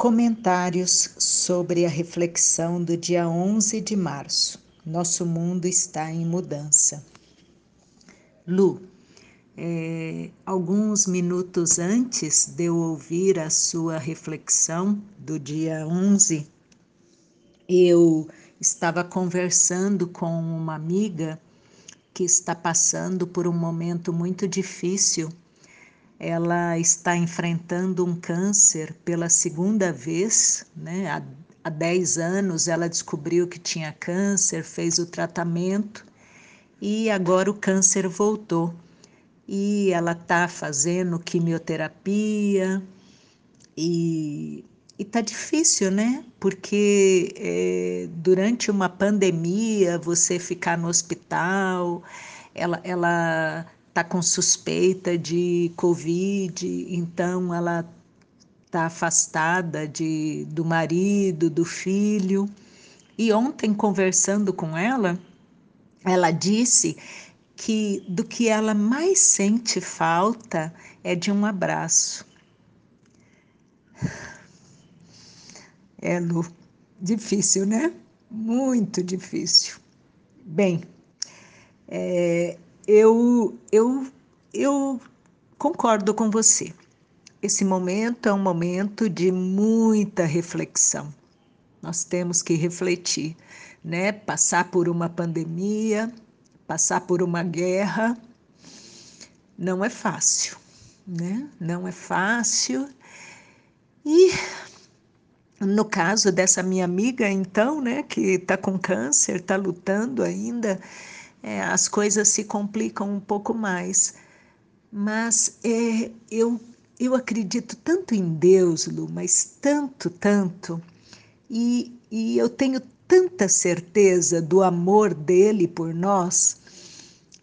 Comentários sobre a reflexão do dia 11 de março. Nosso mundo está em mudança. Lu, é, alguns minutos antes de eu ouvir a sua reflexão do dia 11, eu estava conversando com uma amiga que está passando por um momento muito difícil ela está enfrentando um câncer pela segunda vez, né? Há, há 10 anos ela descobriu que tinha câncer, fez o tratamento e agora o câncer voltou. E ela está fazendo quimioterapia e está difícil, né? Porque é, durante uma pandemia você ficar no hospital, ela, ela está com suspeita de Covid, então ela está afastada de, do marido, do filho. E ontem, conversando com ela, ela disse que do que ela mais sente falta é de um abraço. É, Lu, difícil, né? Muito difícil. Bem, é, eu, eu, eu concordo com você. Esse momento é um momento de muita reflexão. Nós temos que refletir, né? Passar por uma pandemia, passar por uma guerra, não é fácil, né? Não é fácil. E no caso dessa minha amiga, então, né, que está com câncer, está lutando ainda, é, as coisas se complicam um pouco mais. Mas é, eu, eu acredito tanto em Deus, Lu, mas tanto, tanto, e, e eu tenho tanta certeza do amor dele por nós,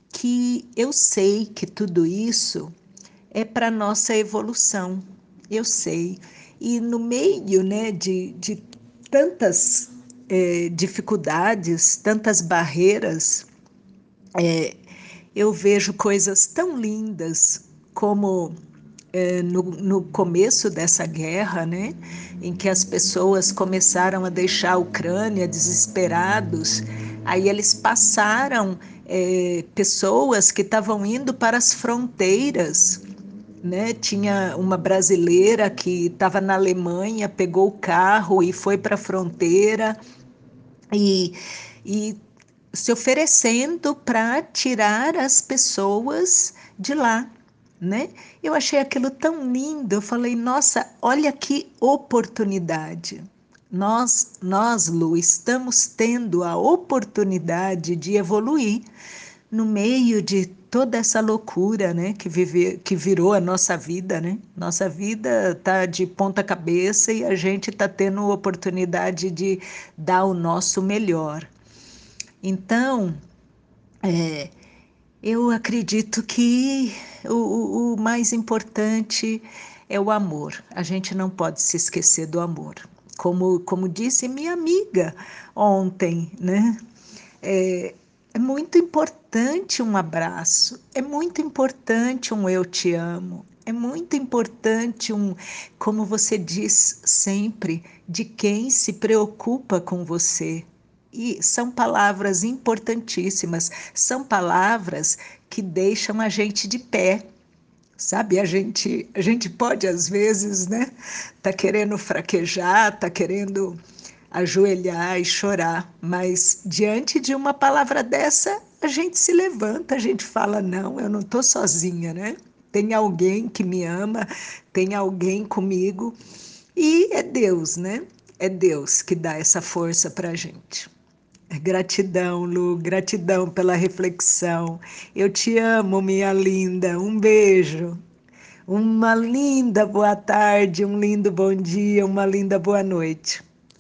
que eu sei que tudo isso é para nossa evolução, eu sei. E no meio né, de, de tantas é, dificuldades, tantas barreiras, é, eu vejo coisas tão lindas como é, no, no, começo dessa guerra, né, em que as pessoas começaram a deixar a Ucrânia desesperados, aí eles passaram é, pessoas que estavam indo para as fronteiras. Né? Tinha uma brasileira que estava na Alemanha, pegou o carro e foi para a fronteira e, e se oferecendo para tirar as pessoas de lá, né? Eu achei aquilo tão lindo. Eu falei, nossa, olha que oportunidade. Nós, nós, Lu, estamos tendo a oportunidade de evoluir no meio de toda essa loucura, né, que vive, que virou a nossa vida, né? Nossa vida tá de ponta cabeça e a gente tá tendo a oportunidade de dar o nosso melhor. Então, é, eu acredito que o, o mais importante é o amor. A gente não pode se esquecer do amor. Como, como disse minha amiga ontem, né? É, é muito importante um abraço, é muito importante um eu te amo, é muito importante um, como você diz sempre, de quem se preocupa com você, e são palavras importantíssimas, são palavras que deixam a gente de pé. Sabe, a gente, a gente pode às vezes, né, tá querendo fraquejar, tá querendo ajoelhar e chorar, mas diante de uma palavra dessa, a gente se levanta, a gente fala: "Não, eu não tô sozinha, né? Tem alguém que me ama, tem alguém comigo". E é Deus, né? É Deus que dá essa força para a gente. Gratidão, Lu, gratidão pela reflexão. Eu te amo, minha linda. Um beijo. Uma linda boa tarde, um lindo bom dia, uma linda boa noite.